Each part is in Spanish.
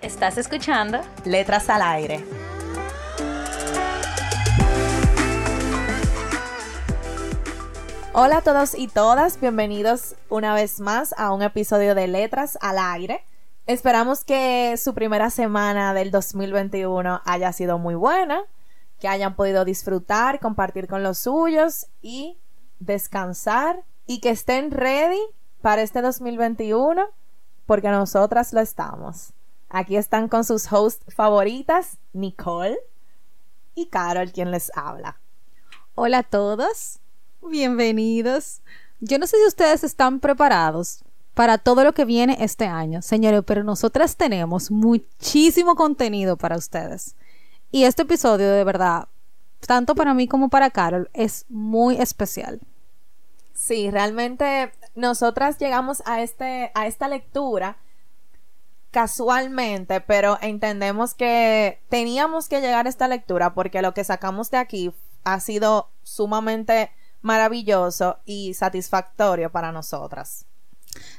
Estás escuchando Letras al Aire. Hola a todos y todas, bienvenidos una vez más a un episodio de Letras al Aire. Esperamos que su primera semana del 2021 haya sido muy buena, que hayan podido disfrutar, compartir con los suyos y descansar y que estén ready para este 2021 porque nosotras lo estamos. Aquí están con sus hosts favoritas, Nicole y Carol, quien les habla. Hola a todos. Bienvenidos. Yo no sé si ustedes están preparados para todo lo que viene este año, señores, pero nosotras tenemos muchísimo contenido para ustedes. Y este episodio, de verdad, tanto para mí como para Carol, es muy especial. Sí, realmente nosotras llegamos a, este, a esta lectura casualmente, pero entendemos que teníamos que llegar a esta lectura porque lo que sacamos de aquí ha sido sumamente maravilloso y satisfactorio para nosotras.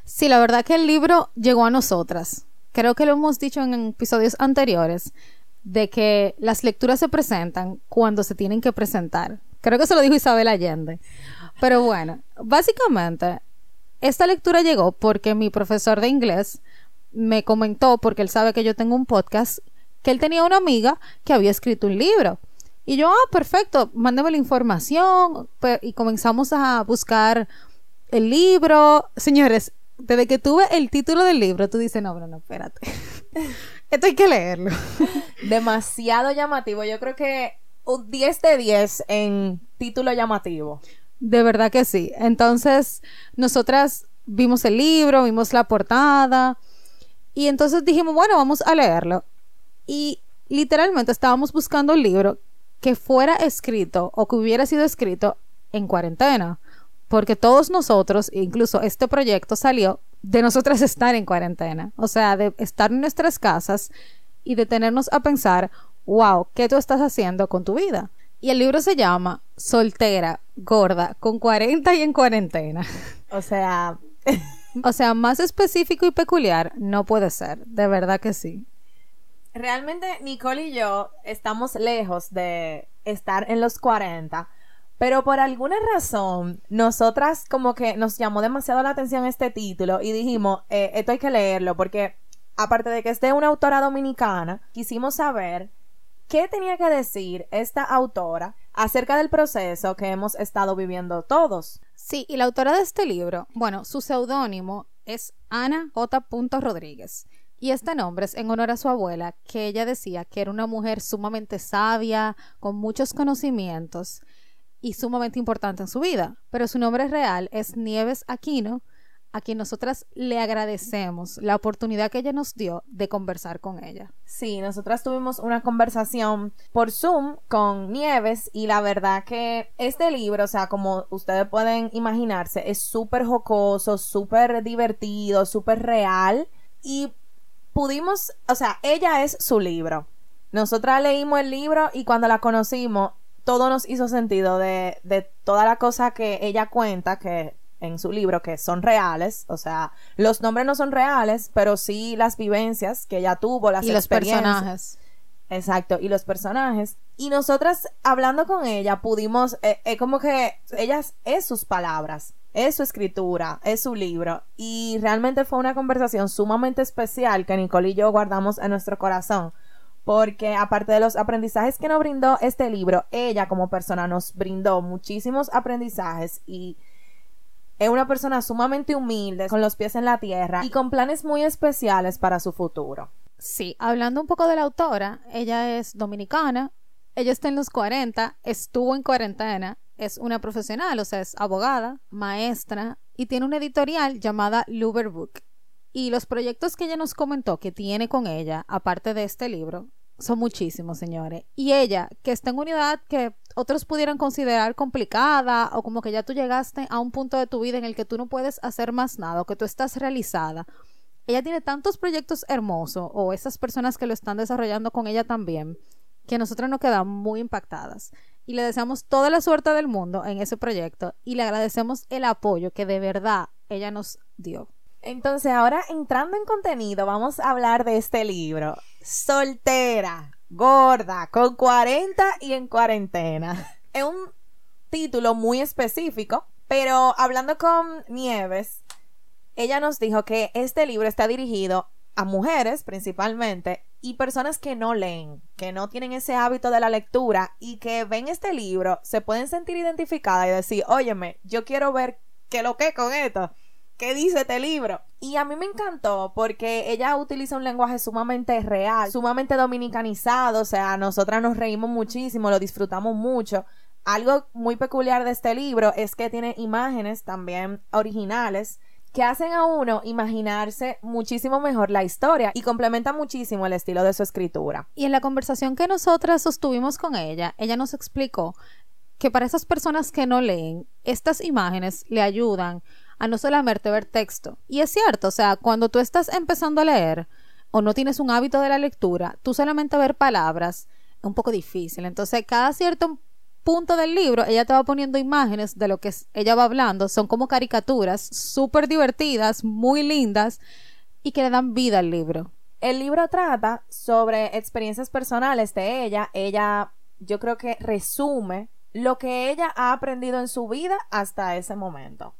Sí, la verdad que el libro llegó a nosotras. Creo que lo hemos dicho en episodios anteriores, de que las lecturas se presentan cuando se tienen que presentar. Creo que se lo dijo Isabel Allende. Pero bueno, básicamente, esta lectura llegó porque mi profesor de inglés me comentó, porque él sabe que yo tengo un podcast, que él tenía una amiga que había escrito un libro. Y yo, ah, perfecto, mándame la información. Y comenzamos a buscar el libro. Señores, desde que tuve el título del libro, tú dices, no, no, no, espérate. Esto hay que leerlo. Demasiado llamativo. Yo creo que un 10 de 10 en título llamativo. De verdad que sí. Entonces, nosotras vimos el libro, vimos la portada. Y entonces dijimos, bueno, vamos a leerlo. Y literalmente estábamos buscando el libro que fuera escrito o que hubiera sido escrito en cuarentena. Porque todos nosotros, incluso este proyecto salió de nosotras estar en cuarentena. O sea, de estar en nuestras casas y de tenernos a pensar, wow, ¿qué tú estás haciendo con tu vida? Y el libro se llama Soltera, gorda, con 40 y en cuarentena. O sea... o sea, más específico y peculiar no puede ser, de verdad que sí. Realmente Nicole y yo estamos lejos de estar en los 40, pero por alguna razón nosotras como que nos llamó demasiado la atención este título y dijimos, eh, esto hay que leerlo porque aparte de que es de una autora dominicana, quisimos saber qué tenía que decir esta autora acerca del proceso que hemos estado viviendo todos. Sí, y la autora de este libro, bueno, su seudónimo es Ana J. Rodríguez. Y este nombre es en honor a su abuela, que ella decía que era una mujer sumamente sabia, con muchos conocimientos y sumamente importante en su vida. Pero su nombre real es Nieves Aquino, a quien nosotras le agradecemos la oportunidad que ella nos dio de conversar con ella. Sí, nosotras tuvimos una conversación por Zoom con Nieves y la verdad que este libro, o sea, como ustedes pueden imaginarse, es súper jocoso, súper divertido, súper real y pudimos, o sea, ella es su libro. Nosotras leímos el libro y cuando la conocimos, todo nos hizo sentido de, de toda la cosa que ella cuenta, que en su libro, que son reales, o sea, los nombres no son reales, pero sí las vivencias que ella tuvo, las y los personajes. Exacto, y los personajes. Y nosotras, hablando con ella, pudimos, es eh, eh, como que ellas es sus palabras es su escritura, es su libro. Y realmente fue una conversación sumamente especial que Nicole y yo guardamos en nuestro corazón. Porque aparte de los aprendizajes que nos brindó este libro, ella como persona nos brindó muchísimos aprendizajes y es una persona sumamente humilde, con los pies en la tierra y con planes muy especiales para su futuro. Sí, hablando un poco de la autora, ella es dominicana, ella está en los 40, estuvo en cuarentena es una profesional, o sea, es abogada, maestra y tiene una editorial llamada Luber Book. Y los proyectos que ella nos comentó que tiene con ella, aparte de este libro, son muchísimos, señores. Y ella, que está en una edad que otros pudieran considerar complicada o como que ya tú llegaste a un punto de tu vida en el que tú no puedes hacer más nada o que tú estás realizada. Ella tiene tantos proyectos hermosos o esas personas que lo están desarrollando con ella también que nosotros nos quedamos muy impactadas y le deseamos toda la suerte del mundo en ese proyecto y le agradecemos el apoyo que de verdad ella nos dio. Entonces, ahora entrando en contenido, vamos a hablar de este libro. Soltera, gorda, con 40 y en cuarentena. Es un título muy específico, pero hablando con Nieves, ella nos dijo que este libro está dirigido a mujeres principalmente y personas que no leen, que no tienen ese hábito de la lectura y que ven este libro, se pueden sentir identificadas y decir, óyeme, yo quiero ver qué lo que con esto. ¿Qué dice este libro? Y a mí me encantó porque ella utiliza un lenguaje sumamente real, sumamente dominicanizado, o sea, nosotras nos reímos muchísimo, lo disfrutamos mucho. Algo muy peculiar de este libro es que tiene imágenes también originales que hacen a uno imaginarse muchísimo mejor la historia y complementa muchísimo el estilo de su escritura. Y en la conversación que nosotras sostuvimos con ella, ella nos explicó que para esas personas que no leen, estas imágenes le ayudan a no solamente ver texto. Y es cierto, o sea, cuando tú estás empezando a leer o no tienes un hábito de la lectura, tú solamente ver palabras es un poco difícil. Entonces, cada cierto punto del libro, ella te va poniendo imágenes de lo que ella va hablando. Son como caricaturas súper divertidas, muy lindas y que le dan vida al libro. El libro trata sobre experiencias personales de ella. Ella, yo creo que resume lo que ella ha aprendido en su vida hasta ese momento.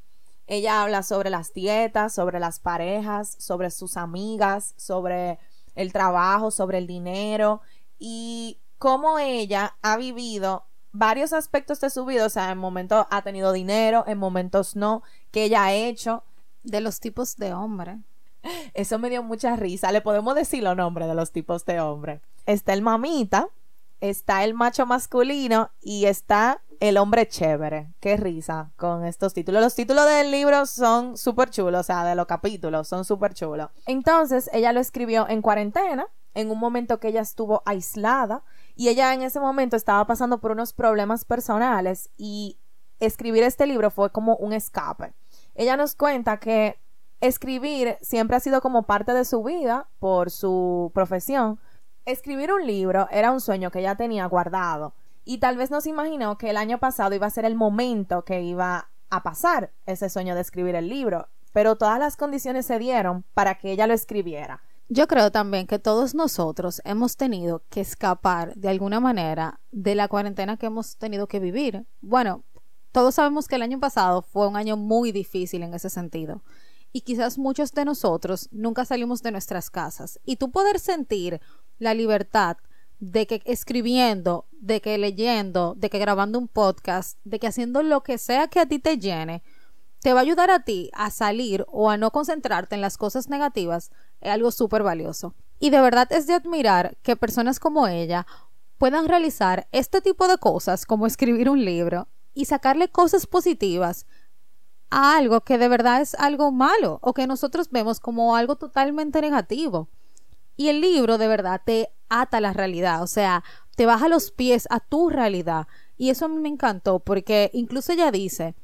Ella habla sobre las dietas, sobre las parejas, sobre sus amigas, sobre el trabajo, sobre el dinero y cómo ella ha vivido varios aspectos de su vida, o sea, en momentos ha tenido dinero, en momentos no, que ella ha hecho. De los tipos de hombre. Eso me dio mucha risa. Le podemos decir los nombres de los tipos de hombre. Está el mamita, está el macho masculino y está el hombre chévere. Qué risa con estos títulos. Los títulos del libro son súper chulos, o sea, de los capítulos son súper chulos. Entonces, ella lo escribió en cuarentena, en un momento que ella estuvo aislada y ella en ese momento estaba pasando por unos problemas personales y escribir este libro fue como un escape. Ella nos cuenta que escribir siempre ha sido como parte de su vida por su profesión, Escribir un libro era un sueño que ella tenía guardado y tal vez no se imaginó que el año pasado iba a ser el momento que iba a pasar ese sueño de escribir el libro, pero todas las condiciones se dieron para que ella lo escribiera. Yo creo también que todos nosotros hemos tenido que escapar de alguna manera de la cuarentena que hemos tenido que vivir. Bueno, todos sabemos que el año pasado fue un año muy difícil en ese sentido. Y quizás muchos de nosotros nunca salimos de nuestras casas. Y tú poder sentir la libertad de que escribiendo, de que leyendo, de que grabando un podcast, de que haciendo lo que sea que a ti te llene, te va a ayudar a ti a salir o a no concentrarte en las cosas negativas, es algo súper valioso. Y de verdad es de admirar que personas como ella puedan realizar este tipo de cosas como escribir un libro y sacarle cosas positivas a algo que de verdad es algo malo o que nosotros vemos como algo totalmente negativo. Y el libro de verdad te ata la realidad, o sea, te baja los pies a tu realidad. Y eso a me encantó porque incluso ella dice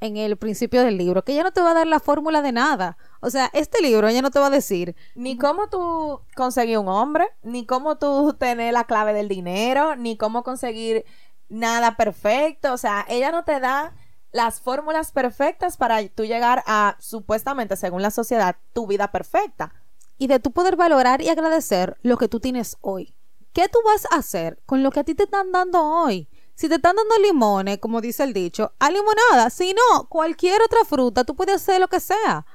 en el principio del libro que ella no te va a dar la fórmula de nada. O sea, este libro ella no te va a decir ni cómo tú conseguir un hombre, ni cómo tú tener la clave del dinero, ni cómo conseguir nada perfecto. O sea, ella no te da las fórmulas perfectas para tú llegar a, supuestamente, según la sociedad, tu vida perfecta y de tu poder valorar y agradecer lo que tú tienes hoy. ¿Qué tú vas a hacer con lo que a ti te están dando hoy? Si te están dando limones, como dice el dicho, a limonada. Si no, cualquier otra fruta, tú puedes hacer lo que sea.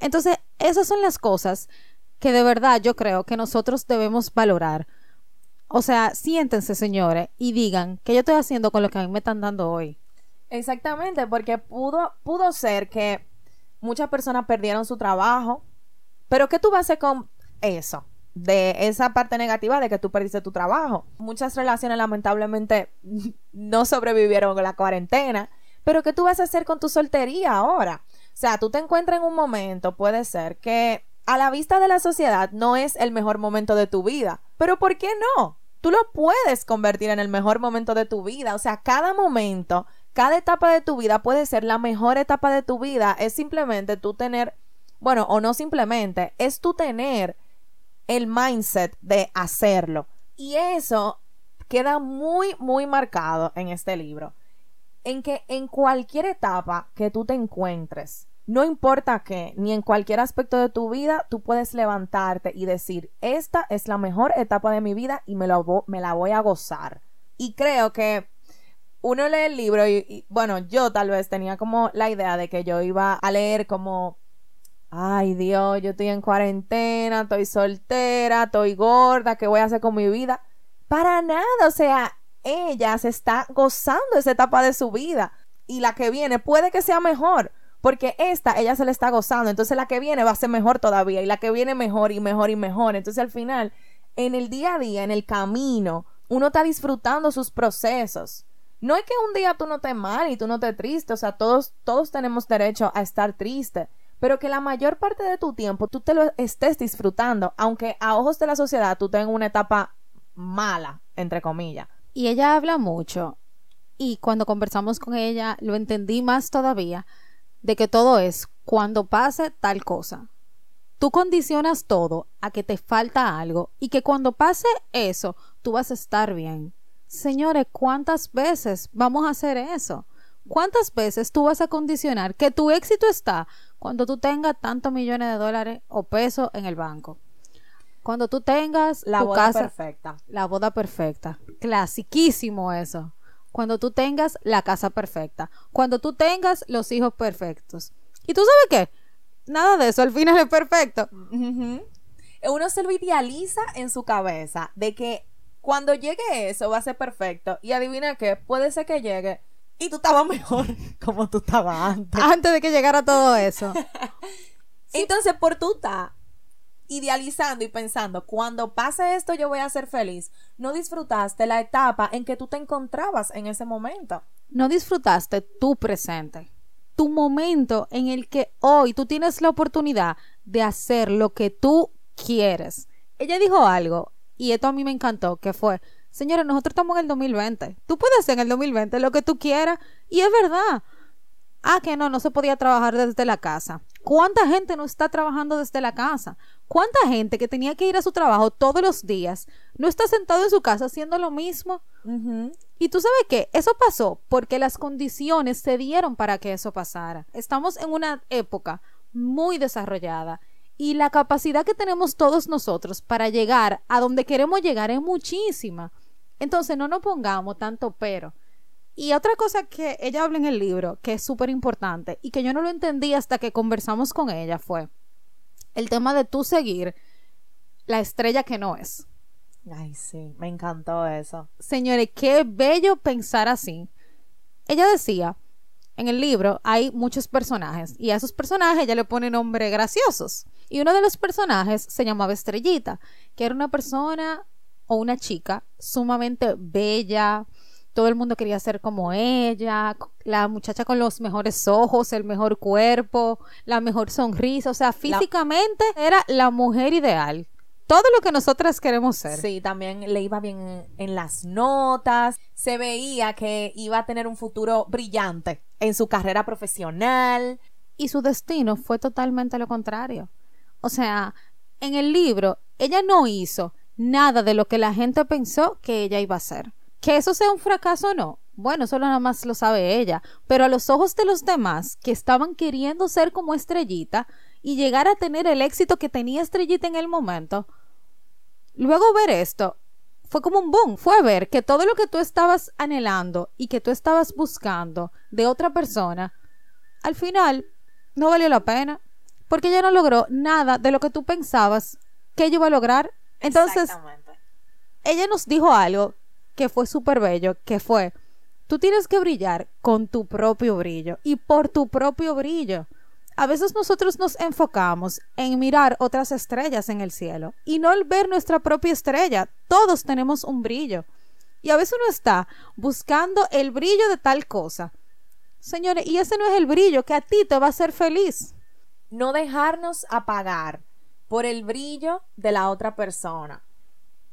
Entonces, esas son las cosas que de verdad yo creo que nosotros debemos valorar. O sea, siéntense, señores, y digan qué yo estoy haciendo con lo que a mí me están dando hoy. Exactamente, porque pudo, pudo ser que muchas personas perdieron su trabajo, pero ¿qué tú vas a hacer con eso? De esa parte negativa de que tú perdiste tu trabajo. Muchas relaciones lamentablemente no sobrevivieron con la cuarentena. Pero ¿qué tú vas a hacer con tu soltería ahora? O sea, tú te encuentras en un momento, puede ser, que a la vista de la sociedad no es el mejor momento de tu vida. Pero ¿por qué no? Tú lo puedes convertir en el mejor momento de tu vida. O sea, cada momento, cada etapa de tu vida puede ser la mejor etapa de tu vida. Es simplemente tú tener, bueno, o no simplemente, es tú tener el mindset de hacerlo. Y eso queda muy, muy marcado en este libro. En que en cualquier etapa que tú te encuentres, no importa qué, ni en cualquier aspecto de tu vida, tú puedes levantarte y decir, esta es la mejor etapa de mi vida y me, la voy a gozar. Y creo que uno lee el libro y, bueno, yo tal vez tenía como la idea de que yo iba a leer como, ay Dios, yo estoy en cuarentena, estoy soltera, estoy gorda, ¿qué voy a hacer con mi vida? Para nada, o sea, ella se está gozando esa etapa de su vida y la que viene puede que sea mejor porque esta, ella se le está gozando. Entonces la que viene va a ser mejor todavía. Y la que viene mejor y mejor y mejor. Entonces al final, en el día a día, en el camino, uno está disfrutando sus procesos. No es que un día tú no estés mal y tú no estés triste. O sea, todos, todos tenemos derecho a estar triste. Pero que la mayor parte de tu tiempo tú te lo estés disfrutando. Aunque a ojos de la sociedad tú tengas una etapa mala, entre comillas. Y ella habla mucho. Y cuando conversamos con ella, lo entendí más todavía de que todo es cuando pase tal cosa. Tú condicionas todo a que te falta algo y que cuando pase eso, tú vas a estar bien. Señores, ¿cuántas veces vamos a hacer eso? ¿Cuántas veces tú vas a condicionar que tu éxito está cuando tú tengas tantos millones de dólares o pesos en el banco? Cuando tú tengas la tu boda casa, perfecta. la boda perfecta. Clasiquísimo eso cuando tú tengas la casa perfecta, cuando tú tengas los hijos perfectos. ¿Y tú sabes qué? Nada de eso al final es perfecto. Uno se lo idealiza en su cabeza de que cuando llegue eso va a ser perfecto. Y adivina qué, puede ser que llegue y tú estabas mejor como tú estabas antes. Antes de que llegara todo eso. Entonces, por tú estar idealizando y pensando, cuando pase esto yo voy a ser feliz, no disfrutaste la etapa en que tú te encontrabas en ese momento. No disfrutaste tu presente, tu momento en el que hoy tú tienes la oportunidad de hacer lo que tú quieres. Ella dijo algo y esto a mí me encantó, que fue, señores, nosotros estamos en el 2020. Tú puedes hacer en el 2020 lo que tú quieras y es verdad. Ah, que no, no se podía trabajar desde la casa. ¿Cuánta gente no está trabajando desde la casa? ¿Cuánta gente que tenía que ir a su trabajo todos los días no está sentado en su casa haciendo lo mismo? Y tú sabes qué, eso pasó porque las condiciones se dieron para que eso pasara. Estamos en una época muy desarrollada y la capacidad que tenemos todos nosotros para llegar a donde queremos llegar es muchísima. Entonces no nos pongamos tanto pero. Y otra cosa que ella habla en el libro, que es súper importante y que yo no lo entendí hasta que conversamos con ella, fue el tema de tú seguir la estrella que no es. Ay, sí, me encantó eso. Señores, qué bello pensar así. Ella decía, en el libro hay muchos personajes y a esos personajes ella le pone nombres graciosos. Y uno de los personajes se llamaba Estrellita, que era una persona o una chica sumamente bella, todo el mundo quería ser como ella, la muchacha con los mejores ojos, el mejor cuerpo, la mejor sonrisa, o sea, físicamente era la mujer ideal. Todo lo que nosotras queremos ser. Sí, también le iba bien en las notas, se veía que iba a tener un futuro brillante en su carrera profesional. Y su destino fue totalmente lo contrario. O sea, en el libro, ella no hizo nada de lo que la gente pensó que ella iba a hacer. Que eso sea un fracaso o no, bueno, solo nada más lo sabe ella, pero a los ojos de los demás que estaban queriendo ser como Estrellita y llegar a tener el éxito que tenía Estrellita en el momento, luego ver esto fue como un boom, fue ver que todo lo que tú estabas anhelando y que tú estabas buscando de otra persona, al final no valió la pena, porque ella no logró nada de lo que tú pensabas que ella iba a lograr. Entonces, ella nos dijo algo que fue súper bello, que fue, tú tienes que brillar con tu propio brillo y por tu propio brillo. A veces nosotros nos enfocamos en mirar otras estrellas en el cielo y no el ver nuestra propia estrella. Todos tenemos un brillo. Y a veces uno está buscando el brillo de tal cosa. Señores, y ese no es el brillo que a ti te va a hacer feliz. No dejarnos apagar por el brillo de la otra persona.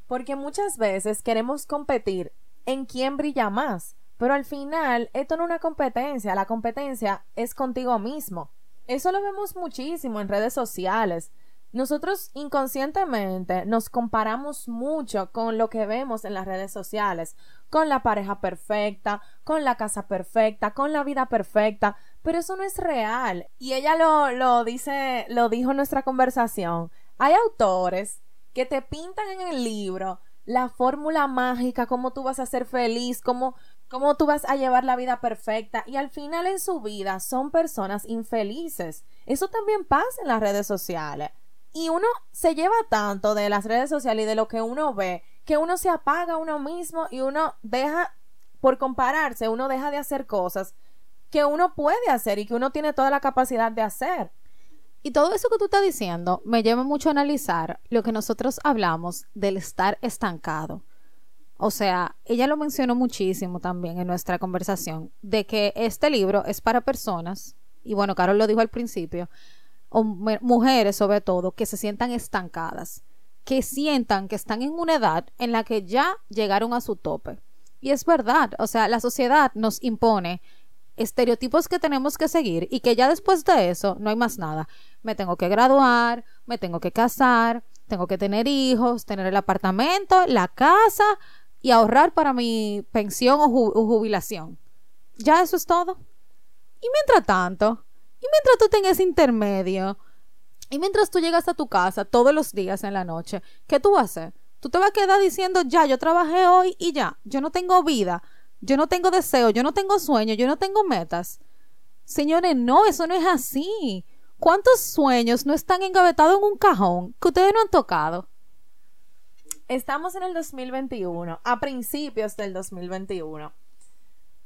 Porque muchas veces queremos competir en quién brilla más, pero al final esto no es una competencia, la competencia es contigo mismo. Eso lo vemos muchísimo en redes sociales. Nosotros inconscientemente nos comparamos mucho con lo que vemos en las redes sociales, con la pareja perfecta, con la casa perfecta, con la vida perfecta, pero eso no es real. Y ella lo, lo dice, lo dijo en nuestra conversación. Hay autores que te pintan en el libro la fórmula mágica, cómo tú vas a ser feliz, cómo, cómo tú vas a llevar la vida perfecta y al final en su vida son personas infelices. Eso también pasa en las redes sociales. Y uno se lleva tanto de las redes sociales y de lo que uno ve, que uno se apaga a uno mismo y uno deja, por compararse, uno deja de hacer cosas que uno puede hacer y que uno tiene toda la capacidad de hacer. Y todo eso que tú estás diciendo me lleva mucho a analizar lo que nosotros hablamos del estar estancado. O sea, ella lo mencionó muchísimo también en nuestra conversación, de que este libro es para personas, y bueno, Carol lo dijo al principio, o mujeres sobre todo, que se sientan estancadas, que sientan que están en una edad en la que ya llegaron a su tope. Y es verdad, o sea, la sociedad nos impone estereotipos que tenemos que seguir y que ya después de eso no hay más nada. Me tengo que graduar, me tengo que casar, tengo que tener hijos, tener el apartamento, la casa y ahorrar para mi pensión o, jubilación. Ya eso es todo. Y mientras tanto, y mientras tú tengas intermedio, y mientras tú llegas a tu casa todos los días en la noche, ¿qué tú vas a hacer? Tú te vas a quedar diciendo, ya, yo trabajé hoy y ya, yo no tengo vida, yo no tengo deseo, yo no tengo sueño, yo no tengo metas. Señores, no, eso no es así. ¿Cuántos sueños no están engavetados en un cajón que ustedes no han tocado? Estamos en el 2021, a principios del 2021.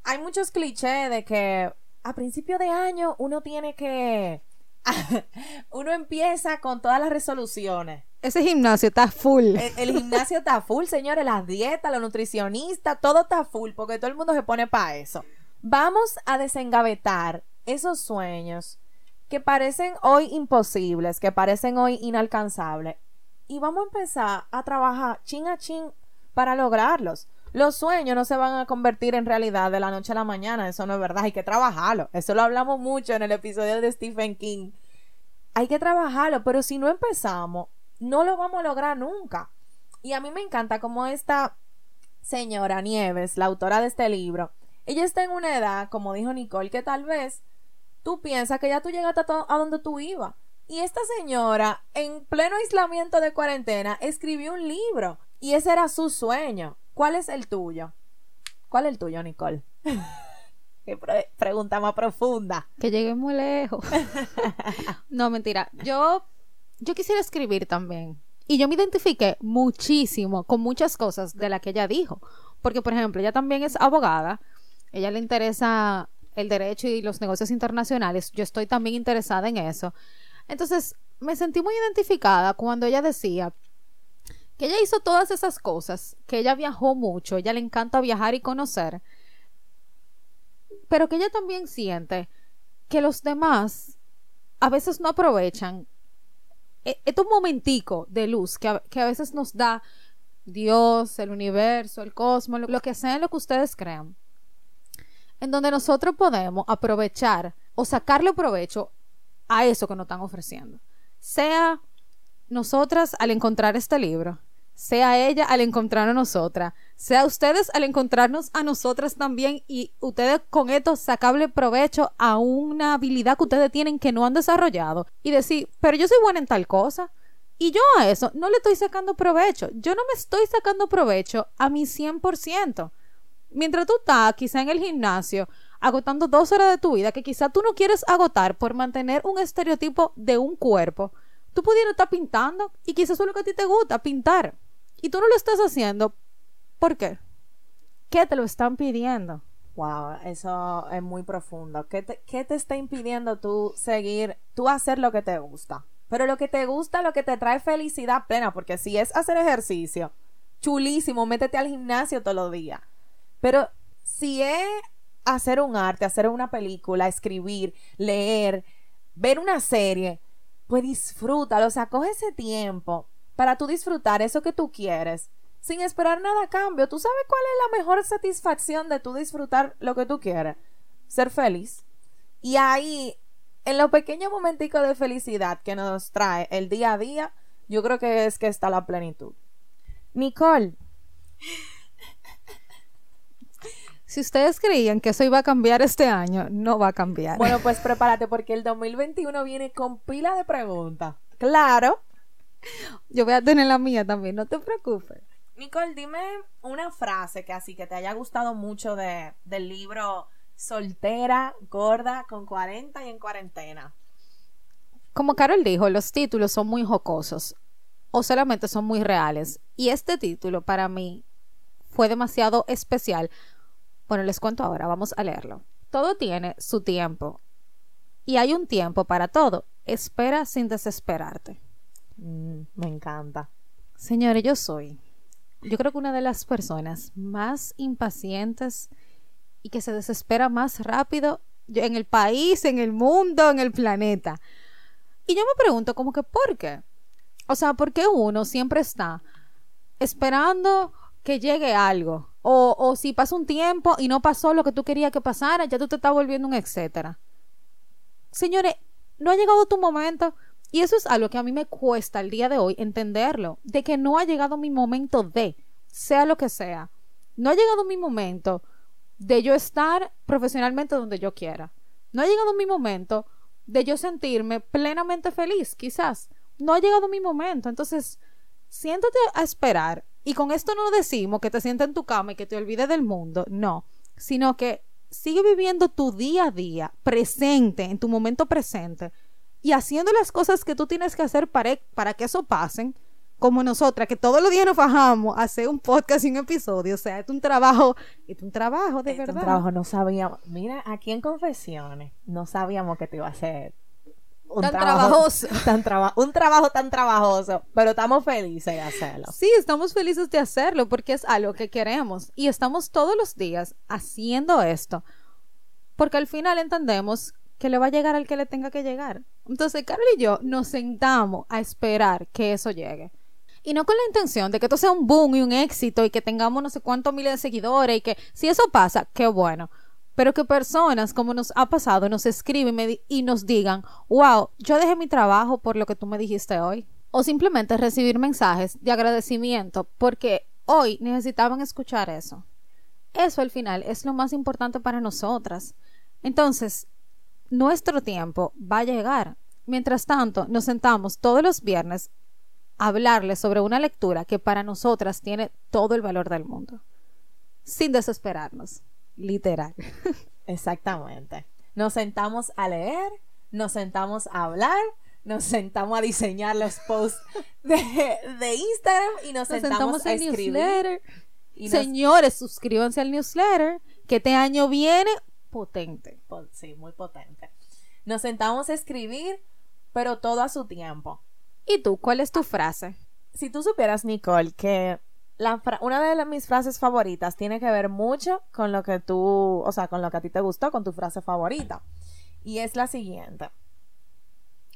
Hay muchos clichés de que a principio de año uno tiene que... uno empieza con todas las resoluciones. Ese gimnasio está full. El, gimnasio está full, señores. Las dietas, los nutricionistas, todo está full porque todo el mundo se pone para eso. Vamos a desengavetar esos sueños que parecen hoy imposibles, que parecen hoy inalcanzables. Y vamos a empezar a trabajar chin a chin para lograrlos. Los sueños no se van a convertir en realidad de la noche a la mañana, eso no es verdad, hay que trabajarlo. Eso lo hablamos mucho en el episodio de Stephen King. Hay que trabajarlo, pero si no empezamos, no lo vamos a lograr nunca. Y a mí me encanta como esta señora Nieves, la autora de este libro, ella está en una edad, como dijo Nicole, que tal vez tú piensas que ya tú llegaste a, donde tú ibas. Y esta señora, en pleno aislamiento de cuarentena, escribió un libro. Y ese era su sueño. ¿Cuál es el tuyo? ¿Cuál es el tuyo, Nicole? Qué pregunta más profunda. Que llegué muy lejos. no, mentira. Yo, yo quisiera escribir también. Y yo me identifiqué muchísimo con muchas cosas de las que ella dijo. Porque, por ejemplo, ella también es abogada. Ella le interesa el derecho y los negocios internacionales. Yo estoy también interesada en eso. Entonces, me sentí muy identificada cuando ella decía que ella hizo todas esas cosas, que ella viajó mucho, ella le encanta viajar y conocer, pero que ella también siente que los demás a veces no aprovechan estos momentico de luz que a, que a veces nos da Dios, el universo, el cosmos, lo, lo que sea lo que ustedes crean, en donde nosotros podemos aprovechar o sacarle provecho a eso que nos están ofreciendo. Sea nosotras al encontrar este libro, sea ella al encontrarnos a nosotras, sea ustedes al encontrarnos a nosotras también y ustedes con esto sacarle provecho a una habilidad que ustedes tienen que no han desarrollado y decir, pero yo soy buena en tal cosa. Y yo a eso no le estoy sacando provecho. Yo no me estoy sacando provecho a mi 100%. Mientras tú estás quizá en el gimnasio agotando dos horas de tu vida que quizá tú no quieres agotar por mantener un estereotipo de un cuerpo, tú pudieras estar pintando y quizás eso es lo que a ti te gusta, pintar. Y tú no lo estás haciendo. ¿Por qué? ¿Qué te lo están pidiendo? Wow, eso es muy profundo. ¿Qué te, ¿Qué te está impidiendo tú seguir, tú hacer lo que te gusta? Pero lo que te gusta, lo que te trae felicidad plena, porque si es hacer ejercicio, chulísimo, métete al gimnasio todos los días. Pero si es hacer un arte, hacer una película, escribir, leer, ver una serie, pues disfrútalo, o sea, coge ese tiempo para tú disfrutar eso que tú quieres, sin esperar nada a cambio. ¿Tú sabes cuál es la mejor satisfacción de tú disfrutar lo que tú quieres? Ser feliz. Y ahí, en los pequeños momenticos de felicidad que nos trae el día a día, yo creo que es que está la plenitud. Nicole, Si ustedes creían que eso iba a cambiar este año, no va a cambiar. bueno, pues prepárate porque el 2021 viene con pila de preguntas. Claro. Yo voy a tener la mía también, no te preocupes. Nicole, dime una frase que así que te haya gustado mucho de, del libro Soltera, Gorda, con 40 y en cuarentena. Como Carol dijo, los títulos son muy jocosos o solamente son muy reales. Y este título para mí fue demasiado especial. Bueno, les cuento ahora, vamos a leerlo. Todo tiene su tiempo. Y hay un tiempo para todo. Espera sin desesperarte. Mm, me encanta. Señores, yo soy, yo creo que una de las personas más impacientes y que se desespera más rápido en el país, en el mundo, en el planeta. Y yo me pregunto como que, ¿por qué? O sea, ¿por qué uno siempre está esperando que llegue algo? O, o si pasa un tiempo y no pasó lo que tú querías que pasara, ya tú te estás volviendo un etcétera. Señores, no ha llegado tu momento. Y eso es algo que a mí me cuesta el día de hoy entenderlo, de que no ha llegado mi momento de, sea lo que sea. No ha llegado mi momento de yo estar profesionalmente donde yo quiera. No ha llegado mi momento de yo sentirme plenamente feliz, quizás. No ha llegado mi momento. Entonces, siéntate a esperar. Y con esto no decimos que te sientes en tu cama y que te olvides del mundo. No. Sino que sigue viviendo tu día a día, presente, en tu momento presente. Y haciendo las cosas que tú tienes que hacer para, para que eso pasen como nosotras, que todos los días nos fajamos a hacer un podcast y un episodio. O sea, es un trabajo, es un trabajo de Es verdad. un trabajo, no sabíamos. Mira, aquí en Confesiones, no sabíamos que te iba a hacer un Tan trabajo- trabajoso. tan traba- un trabajo tan trabajoso, pero estamos felices de hacerlo. Sí, estamos felices de hacerlo porque es algo que queremos y estamos todos los días haciendo esto porque al final entendemos que le va a llegar al que le tenga que llegar. Entonces, Carol y yo nos sentamos a esperar que eso llegue. Y no con la intención de que esto sea un boom y un éxito y que tengamos no sé cuántos miles de seguidores y que si eso pasa, qué bueno. Pero que personas como nos ha pasado nos escriben y y nos digan, wow, yo dejé mi trabajo por lo que tú me dijiste hoy. O simplemente recibir mensajes de agradecimiento porque hoy necesitaban escuchar eso. Eso al final es lo más importante para nosotras. Entonces, nuestro tiempo va a llegar. Mientras tanto, nos sentamos todos los viernes a hablarles sobre una lectura que para nosotras tiene todo el valor del mundo. Sin desesperarnos. Literal. Exactamente. Nos sentamos a leer, nos sentamos a hablar, nos sentamos a diseñar los posts de, de Instagram y nos, Nos sentamos, sentamos a escribir. newsletter. Y nos- Señores, suscríbanse al newsletter que este año viene potente. po- sí, muy potente. Nos sentamos a escribir, pero todo a su tiempo. ¿Y tú, cuál es tu frase? Si tú supieras, Nicole, que la una de la- mis frases favoritas tiene que ver mucho con lo que tú, o sea, con lo que a ti te gustó, con tu frase favorita. Y es la siguiente.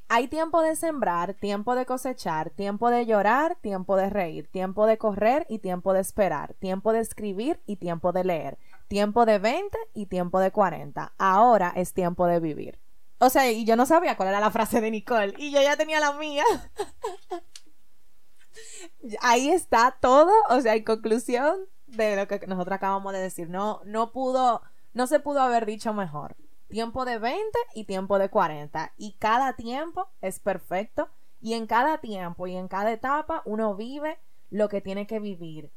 Hay tiempo de sembrar, tiempo de cosechar, tiempo de llorar, tiempo de reír, tiempo de correr y tiempo de esperar, tiempo de escribir y tiempo de leer, tiempo de 20 y tiempo de 40. Ahora es tiempo de vivir. O sea, y yo no sabía cuál era la frase de Nicole y yo ya tenía la mía. Ahí está todo, o sea, en conclusión de lo que nosotros acabamos de decir. No, no pudo, no se pudo haber dicho mejor. Tiempo de 20 y tiempo de 40. Y cada tiempo es perfecto. Y en cada tiempo y en cada etapa uno vive lo que tiene que vivir.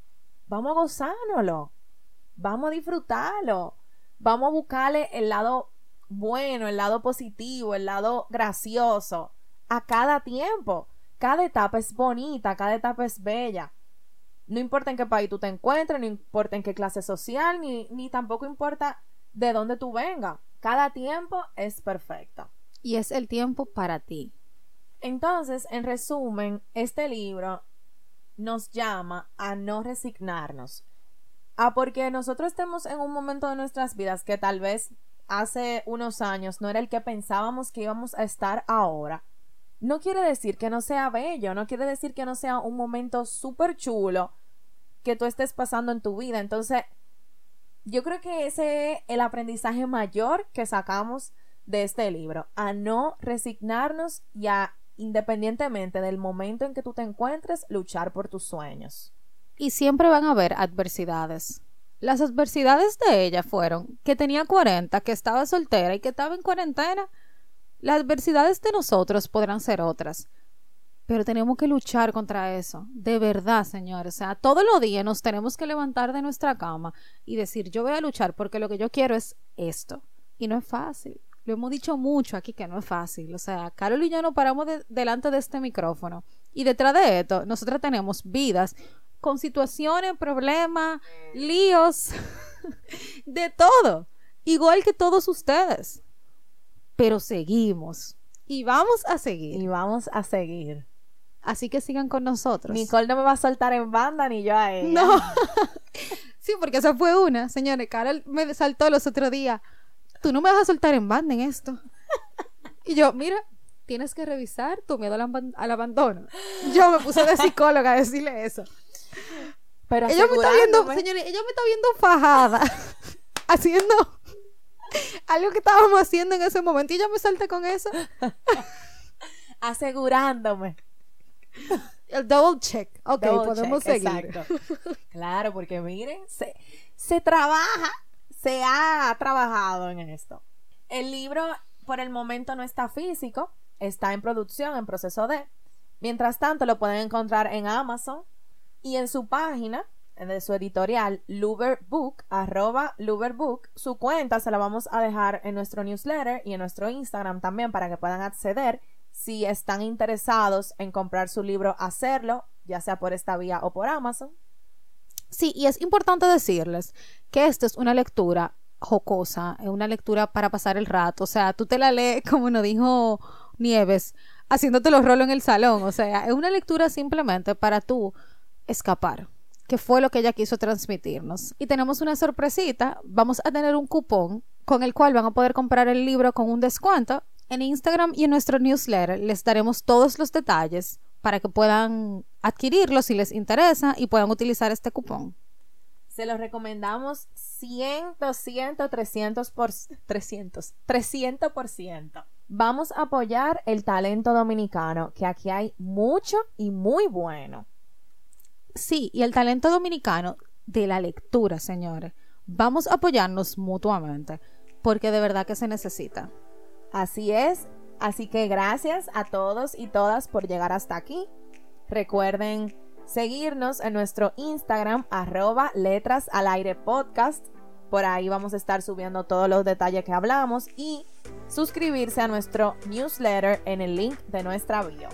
Vamos a gozárnoslo. Vamos a disfrutarlo. Vamos a buscarle el lado bueno, el lado positivo, el lado gracioso a cada tiempo. Cada etapa es bonita, cada etapa es bella. No importa en qué país tú te encuentres, no importa en qué clase social, ni, ni tampoco importa de dónde tú vengas. Cada tiempo es perfecto. Y es el tiempo para ti. Entonces, en resumen, este libro nos llama a no resignarnos. A porque nosotros estemos en un momento de nuestras vidas que tal vez hace unos años no era el que pensábamos que íbamos a estar ahora. no quiere decir que no sea bello, no quiere decir que no sea un momento súper chulo que tú estés pasando en tu vida. Entonces, yo creo que ese es el aprendizaje mayor que sacamos de este libro, a no resignarnos y a, independientemente del momento en que tú te encuentres, luchar por tus sueños. Y siempre van a haber adversidades. Las adversidades de ella fueron que tenía 40, que estaba soltera y que estaba en cuarentena. Las adversidades de nosotros podrán ser otras. Pero tenemos que luchar contra eso. De verdad, señores. O sea, todos los días nos tenemos que levantar de nuestra cama y decir, yo voy a luchar porque lo que yo quiero es esto. Y no es fácil. Lo hemos dicho mucho aquí que no es fácil. O sea, Carol y yo no paramos delante de este micrófono. Y detrás de esto, nosotras tenemos vidas con situaciones, problemas, líos, de todo. Igual que todos ustedes. Pero seguimos. Y vamos a seguir. Y vamos a seguir. Así que sigan con nosotros. Nicole no me va a soltar en banda ni yo a ella. No. sí, porque esa fue una, señores. Carol me saltó los otros días. Tú no me vas a soltar en banda en esto. Y yo, mira, tienes que revisar tu miedo al, abandono. Yo me puse de psicóloga a decirle eso. Pero ella me está viendo, señores, ella me está viendo fajada. haciendo algo que estábamos haciendo en ese momento y ella me salta con eso. Asegurándome. El double check. Ok, podemos seguir. Claro, porque miren, se, se trabaja, se ha trabajado en esto. El libro por el momento no está físico, está en producción, en proceso de. Mientras tanto, lo pueden encontrar en Amazon y en su página de su editorial Luberbook, arroba Luberbook. Su cuenta se la vamos a dejar en nuestro newsletter y en nuestro Instagram también para que puedan acceder si están interesados en comprar su libro, hacerlo, ya sea por esta vía o por Amazon. Sí, y es importante decirles que esta es una lectura jocosa, es una lectura para pasar el rato, o sea, tú te la lees, como nos dijo Nieves, haciéndote los rolos en el salón, o sea, es una lectura simplemente para tú escapar, que fue lo que ella quiso transmitirnos. Y tenemos una sorpresita, vamos a tener un cupón con el cual van a poder comprar el libro con un descuento en Instagram y en nuestro newsletter les daremos todos los detalles para que puedan adquirirlo si les interesa y puedan utilizar este cupón. Se los recomendamos 100, 200, 300 por 300, 300%. Vamos a apoyar el talento dominicano, que aquí hay mucho y muy bueno. Sí, y el talento dominicano de la lectura, señores. Vamos a apoyarnos mutuamente, porque de verdad que se necesita. Así es, así que gracias a todos y todas por llegar hasta aquí. Recuerden seguirnos en nuestro Instagram arroba letras al aire podcast. Por ahí vamos a estar subiendo todos los detalles que hablamos y suscribirse a nuestro newsletter en el link de nuestra bio.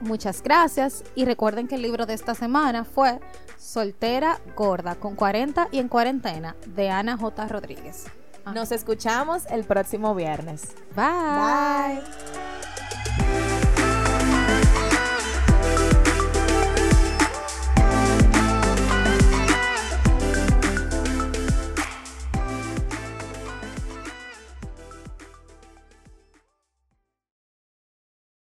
Muchas gracias y recuerden que el libro de esta semana fue Soltera Gorda con 40 y en cuarentena de Ana J. Rodríguez. Nos escuchamos el próximo viernes. Bye. Bye.